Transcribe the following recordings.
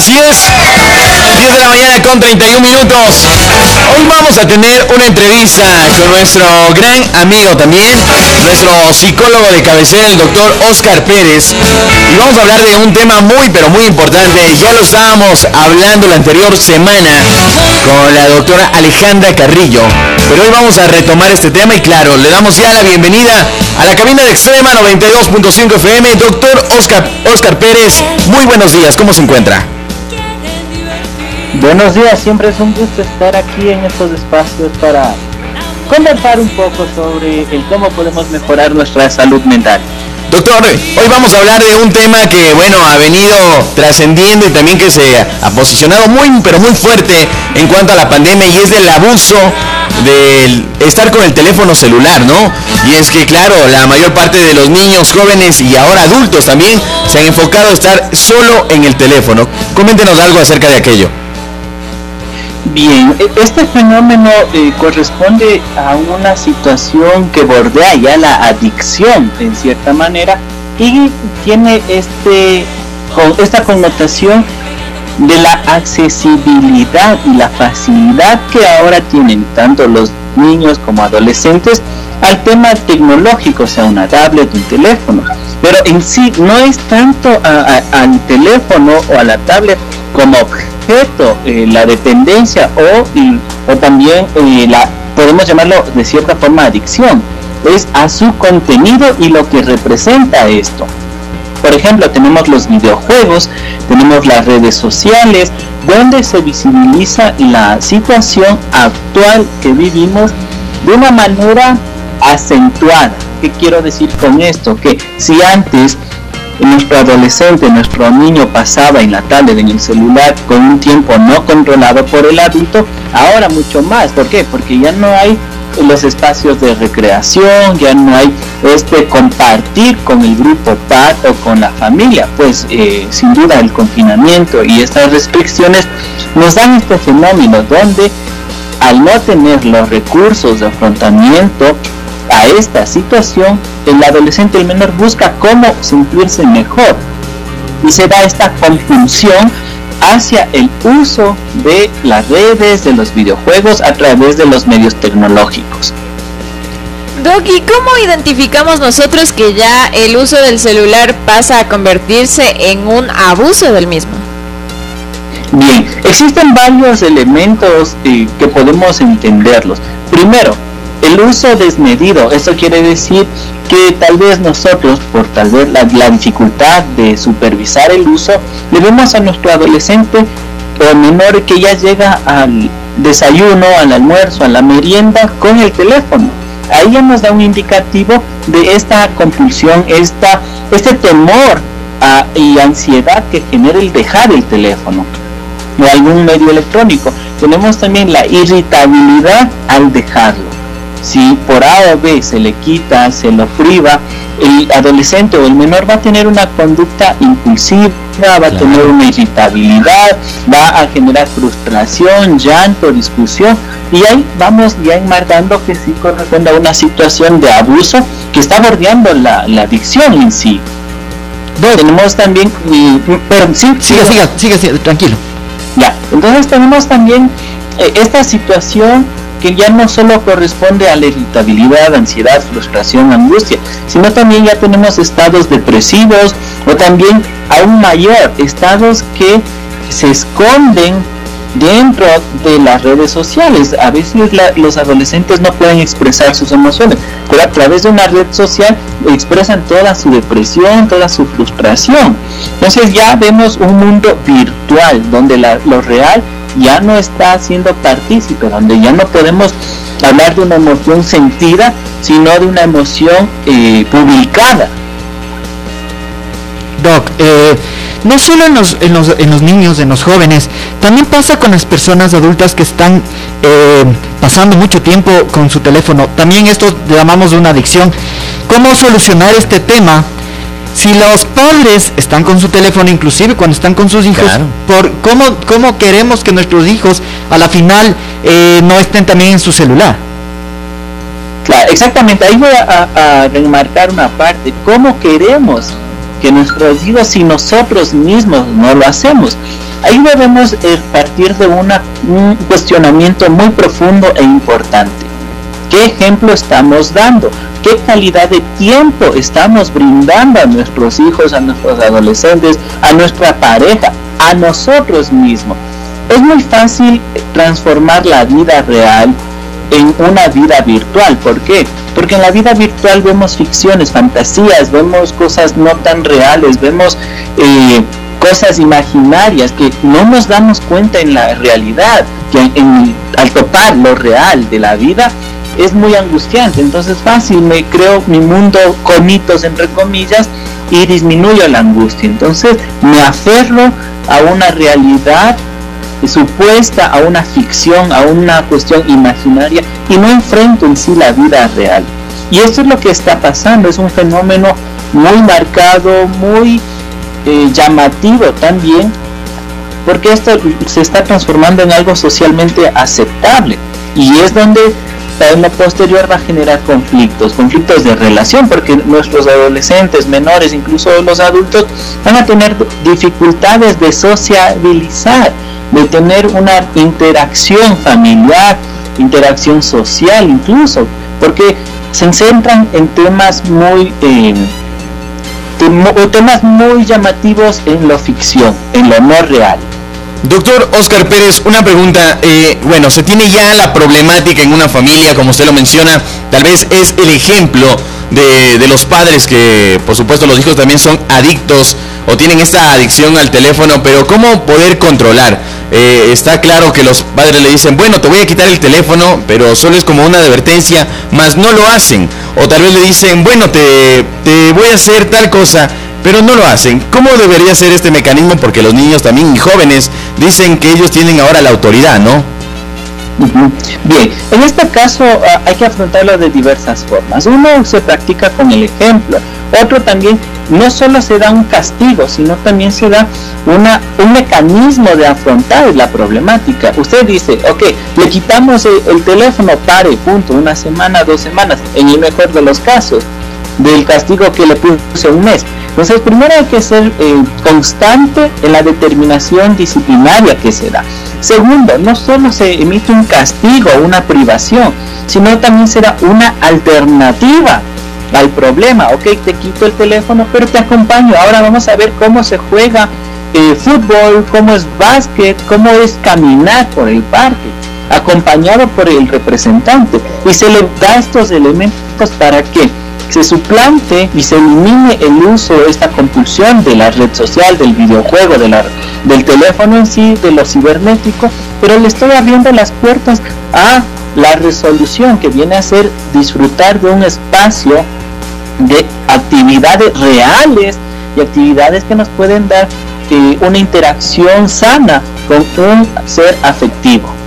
Así es, 10 de la mañana con 31 minutos. Hoy vamos a tener una entrevista con nuestro gran amigo también, nuestro psicólogo de cabecera, el doctor Oscar Pérez. Y vamos a hablar de un tema muy, pero muy importante. Ya lo estábamos hablando la anterior semana con la doctora Alejandra Carrillo. Pero hoy vamos a retomar este tema y claro, le damos ya la bienvenida a la cabina de Extrema 92.5 FM, doctor Oscar, Oscar Pérez. Muy buenos días, ¿cómo se encuentra? Buenos días, siempre es un gusto estar aquí en estos espacios para conversar un poco sobre el cómo podemos mejorar nuestra salud mental. Doctor, hoy vamos a hablar de un tema que, bueno, ha venido trascendiendo y también que se ha posicionado muy, pero muy fuerte en cuanto a la pandemia y es del abuso del estar con el teléfono celular, ¿no? Y es que, claro, la mayor parte de los niños, jóvenes y ahora adultos también se han enfocado a estar solo en el teléfono. Coméntenos algo acerca de aquello. Bien, e, este fenómeno eh, corresponde a una situación que bordea ya la adicción en cierta manera y tiene este con esta connotación de la accesibilidad y la facilidad que ahora tienen tanto los niños como adolescentes al tema tecnológico, sea una tablet, un teléfono. Pero en sí no es tanto al teléfono o a la tablet como objeto eh, la dependencia o, o también eh, la podemos llamarlo de cierta forma adicción. Es a su contenido y lo que representa esto. Por ejemplo tenemos los videojuegos tenemos las redes sociales donde se visibiliza la situación actual que vivimos de una manera acentuada. ¿qué quiero decir con esto? que si antes nuestro adolescente, nuestro niño pasaba en la tablet, en el celular, con un tiempo no controlado por el adulto, ahora mucho más. ¿Por qué? Porque ya no hay los espacios de recreación, ya no hay este compartir con el grupo PAT o con la familia, pues eh, sin duda el confinamiento y estas restricciones nos dan este fenómeno donde al no tener los recursos de afrontamiento a esta situación, el adolescente, el menor, busca cómo sentirse mejor y se da esta confusión hacia el uso de las redes, de los videojuegos a través de los medios tecnológicos. Doc, ¿y cómo identificamos nosotros que ya el uso del celular pasa a convertirse en un abuso del mismo? Bien, existen varios elementos eh, que podemos entenderlos. Primero, el uso desmedido, eso quiere decir que tal vez nosotros, por tal vez la, dificultad de supervisar el uso, le vemos a nuestro adolescente o menor que ya llega al desayuno, al almuerzo, a la merienda con el teléfono. Ahí ya nos da un indicativo de esta compulsión, esta, este temor y ansiedad que genera el dejar el teléfono o algún medio electrónico. Tenemos también la irritabilidad al dejarlo si por A o B se le quita, se lo priva, el adolescente o el menor va a tener una conducta impulsiva, va a tener una irritabilidad, va a generar frustración, llanto, discusión, y ahí vamos ya enmarcando que sí corresponde a una situación de abuso que está bordeando la, adicción en sí. Tenemos también, pero sí, siga, siga, siga, siga, tranquilo. Ya, entonces tenemos también eh, esta situación que ya no solo corresponde a la irritabilidad, ansiedad, frustración, angustia, sino también ya tenemos estados depresivos o también aún mayor, estados que se esconden dentro de las redes sociales. A veces los adolescentes no pueden expresar sus emociones, pero a través de una red social expresan toda su depresión, toda su frustración. Entonces ya vemos un mundo virtual donde lo real ya no está siendo partícipe, donde ya no podemos hablar de una emoción sentida, sino de una emoción eh, publicada. Doc, eh, no solo en los, en, los, en los, niños, en los jóvenes, también pasa con las personas adultas que están eh, pasando mucho tiempo con su teléfono. También esto llamamos de una adicción. ¿Cómo solucionar este tema si los padres están con su teléfono, inclusive cuando están con sus hijos, por cómo, cómo queremos que nuestros hijos a la final eh, no estén también en su celular. Claro, exactamente. Ahí voy a, remarcar una parte. ¿Cómo queremos que nuestros hijos, si nosotros mismos no lo hacemos? Ahí debemos eh, partir de una, un cuestionamiento muy profundo e importante. ¿Qué ejemplo estamos dando? ¿Qué calidad de tiempo estamos brindando a nuestros hijos, a nuestros adolescentes, a nuestra pareja, a nosotros mismos? Es muy fácil transformar la vida real en una vida virtual. ¿Por qué? Porque en la vida virtual vemos ficciones, fantasías, vemos cosas no tan reales, vemos eh, cosas imaginarias que no nos damos cuenta en la realidad, que al topar lo real de la vida es muy angustiante. Entonces fácil, me creo mi mundo con mitos entre comillas y disminuyo la angustia. Entonces me aferro a una realidad supuesta, a una ficción, a una cuestión imaginaria y no enfrento en sí la vida real. Y esto es lo que está pasando, es un fenómeno muy marcado, muy eh, llamativo también, porque esto se está transformando en algo socialmente aceptable y es donde lo posterior va a generar conflictos, conflictos de relación, porque nuestros adolescentes, menores, incluso los adultos, van a tener dificultades de sociabilizar, de tener una interacción familiar, interacción social incluso, porque se centran en temas muy... Eh, temas muy llamativos en lo ficción, en lo no real. Doctor Oscar Pérez, una pregunta. Eh, bueno, se tiene ya la problemática en una familia, como usted lo menciona, tal vez es el ejemplo de, los padres que, por supuesto, los hijos también son adictos o tienen esta adicción al teléfono, pero ¿cómo poder controlar? Eh, está claro que los padres le dicen, bueno, te voy a quitar el teléfono, pero solo es como una advertencia, más no lo hacen. O tal vez le dicen, bueno, te voy a hacer tal cosa, pero no lo hacen. ¿Cómo debería ser este mecanismo? Porque los niños también y jóvenes dicen que ellos tienen ahora la autoridad, ¿no? Bien, en este caso ah, hay que afrontarlo de diversas formas. Uno se practica con el ejemplo, otro también no solo se da un castigo, sino también se da una, un mecanismo de afrontar la problemática. Usted dice, ok, le quitamos el, teléfono, pare, punto, una semana, dos semanas, en el mejor de los casos, del castigo que le puse un mes. Entonces, primero hay que ser eh, constante en la determinación disciplinaria que se da. Segundo, no solo se emite un castigo, una privación, sino también será una alternativa al problema. Ok, te quito el teléfono, pero te acompaño. Ahora vamos a ver cómo se juega eh, fútbol, cómo es básquet, cómo es caminar por el parque, acompañado por el representante. Y se le da estos elementos para que se suplante y se elimine el uso, esta compulsión de la red social, del videojuego, de la, del teléfono en sí, de lo cibernético, pero le estoy abriendo las puertas a la resolución que viene a ser disfrutar de un espacio de actividades reales y actividades que nos pueden dar eh, una interacción sana con un ser afectivo.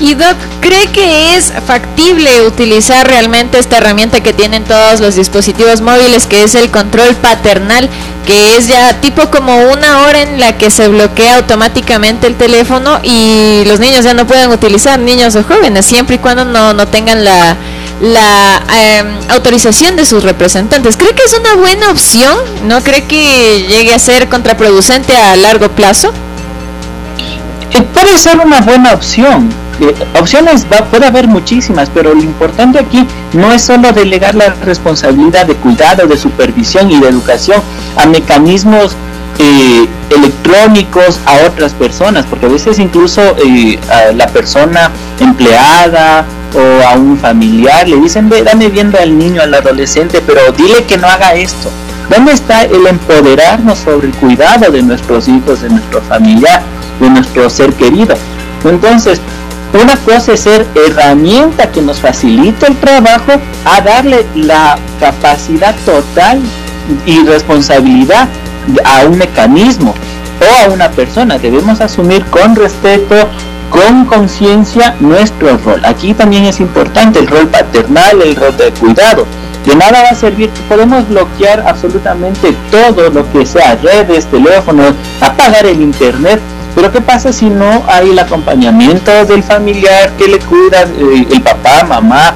¿Y Doc cree que es factible utilizar realmente esta herramienta que tienen todos los dispositivos móviles, que es el control paternal, que es ya tipo como una hora en la que se bloquea automáticamente el teléfono y los niños ya no pueden utilizar, niños o jóvenes, siempre y cuando no, no tengan la, em, autorización de sus representantes. ¿Cree que es una buena opción? ¿No cree que llegue a ser contraproducente a largo plazo? Eh, puede ser una buena opción opciones va, puede haber muchísimas, pero lo importante aquí no es solo delegar la responsabilidad de cuidado, de supervisión y de educación a mecanismos eh, electrónicos a otras personas, porque a veces incluso eh, a la persona empleada o a un familiar le dicen, ve, dame viendo al niño, al adolescente, pero dile que no haga esto. ¿Dónde está el empoderarnos sobre el cuidado de nuestros hijos, de nuestro familiar, de nuestro ser querido? Entonces, una cosa es ser herramienta que nos facilita el trabajo a darle la capacidad total y responsabilidad a un mecanismo o a una persona. Debemos asumir con respeto, con conciencia nuestro rol. Aquí también es importante el rol paternal, el rol de cuidado. De nada va a servir, podemos bloquear absolutamente todo lo que sea redes, teléfonos, apagar el internet, pero ¿qué pasa si no hay el acompañamiento del familiar que le cuida, eh, el papá, mamá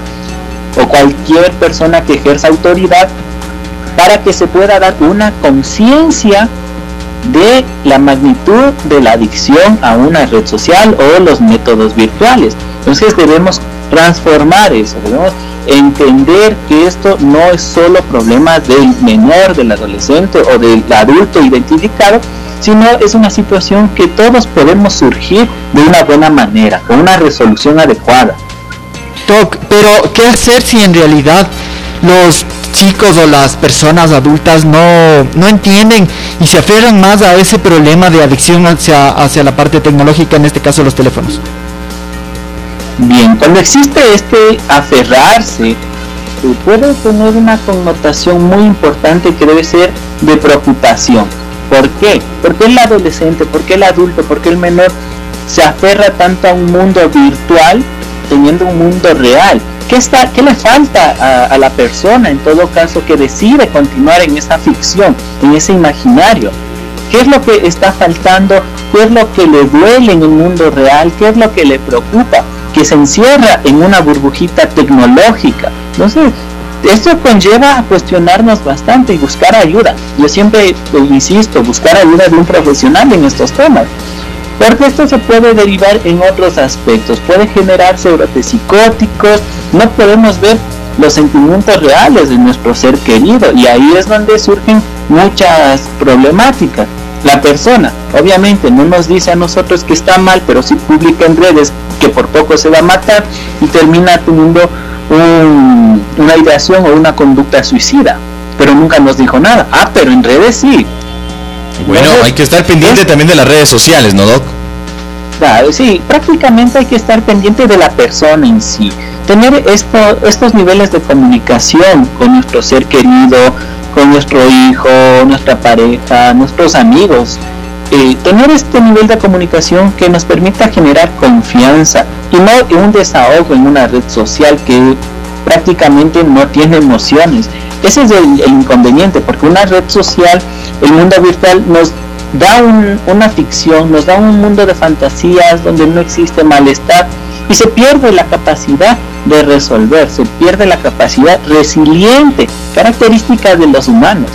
o cualquier persona que ejerza autoridad para que se pueda dar una conciencia de la magnitud de la adicción a una red social o los métodos virtuales. Entonces debemos transformar eso, debemos entender que esto no es solo problema del menor, del adolescente o del adulto identificado, sino es una situación que todos podemos surgir de una buena manera, con una resolución adecuada. Doc, pero ¿qué hacer si en realidad los chicos o las personas adultas no, no entienden y se aferran más a ese problema de adicción hacia, hacia la parte tecnológica, en este caso los teléfonos? Bien, cuando existe este aferrarse, puede tener una connotación muy importante que debe ser de preocupación. ¿Por qué? Porque el adolescente, porque el adulto, porque el menor se aferra tanto a un mundo virtual teniendo un mundo real. ¿Qué, está, qué le falta a, a la persona en todo caso que decide continuar en esa ficción, en ese imaginario? ¿Qué es lo que está faltando? ¿Qué es lo que le duele en el mundo real? ¿Qué es lo que le preocupa? Que se encierra en una burbujita tecnológica. Entonces, esto conlleva a cuestionarnos bastante y buscar ayuda. Yo siempre insisto, buscar ayuda de un profesional en estos temas. Porque esto se puede derivar en otros aspectos. Puede generarse brotes psicóticos. No podemos ver los sentimientos reales de nuestro ser querido. Y ahí es donde surgen muchas problemáticas. La persona, obviamente, no nos dice a nosotros que está mal, pero sí publica en redes que por poco se va a matar y termina teniendo un, una ideación o una conducta suicida. Pero nunca nos dijo nada. Ah, pero en redes sí. Bueno, Entonces, hay que estar pendiente también de las redes sociales, ¿no, Doc? Claro, sí, prácticamente hay que estar pendiente de la persona en sí. Tener esto, estos niveles de comunicación con nuestro ser querido, con nuestro hijo, nuestra pareja, nuestros amigos. Tener este nivel de comunicación que nos permita generar confianza y no un desahogo en una red social que prácticamente no tiene emociones. Ese es el, inconveniente, porque una red social, el mundo virtual, nos da un, una ficción, nos da un mundo de fantasías donde no existe malestar y se pierde la capacidad de resolver, se pierde la capacidad resiliente, característica de los humanos.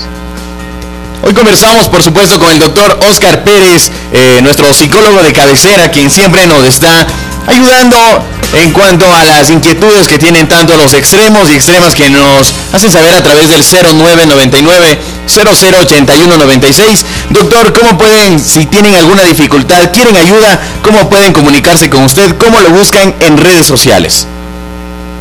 Hoy conversamos, por supuesto, con el doctor Oscar Pérez, eh, nuestro psicólogo de cabecera, quien siempre nos está ayudando en cuanto a las inquietudes que tienen tanto los extremos y extremas que nos hacen saber a través del 0999 008196. Doctor, ¿cómo pueden, si tienen alguna dificultad, quieren ayuda, cómo pueden comunicarse con usted? ¿Cómo lo buscan en redes sociales?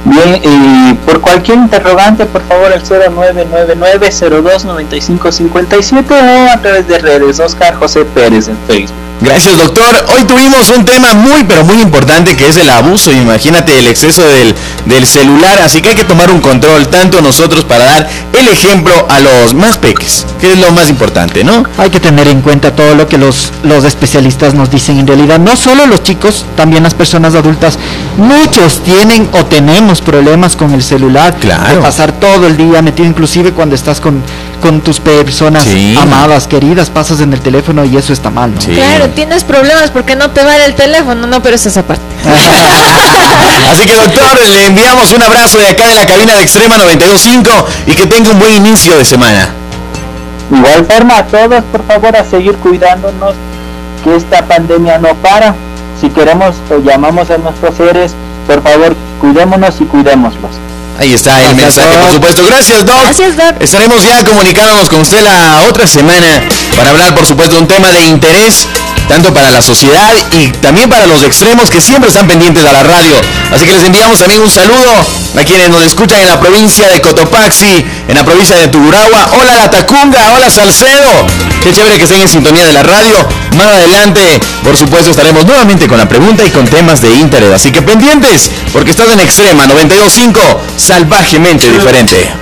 Bien, y por cualquier interrogante, por favor, al 0999-029557 o a través de redes, Oscar José Pérez en Facebook. Gracias, doctor. Hoy tuvimos un tema muy, pero muy importante que es el abuso. Imagínate el exceso del, del, celular. Así que hay que tomar un control, tanto nosotros para dar el ejemplo a los más peques, que es lo más importante, ¿no? Hay que tener en cuenta todo lo que los, los especialistas nos dicen. En realidad, no solo los chicos, también las personas adultas. Muchos tienen o tenemos problemas con el celular. Claro. De pasar todo el día metido, inclusive cuando estás con, con tus personas sí. amadas, queridas, pasas en el teléfono y eso está mal, ¿no? Sí. Claro, tienes problemas porque no te va el teléfono, no, pero es esa parte. Así que doctor, le enviamos un abrazo de acá de la cabina de Extrema 925 y que tenga un buen inicio de semana. Igual forma a todos, por favor, a seguir cuidándonos, que esta pandemia no para. Si queremos o llamamos a nuestros seres, por favor, cuidémonos y cuidémoslos. Ahí está el Gracias mensaje, por supuesto. Gracias, Doc. Gracias, Doc. Estaremos ya comunicándonos con usted la otra semana para hablar, por supuesto, de un tema de interés tanto para la sociedad y también para los extremos que siempre están pendientes a la radio. Así que les enviamos también un saludo a quienes nos escuchan en la provincia de Cotopaxi, en la provincia de Tuguragua. Hola La Tacunga, hola Salcedo. Qué chévere que estén en sintonía de la radio. Más adelante, por supuesto, estaremos nuevamente con la pregunta y con temas de interés. Así que pendientes, porque estás en Extrema 925, salvajemente diferente.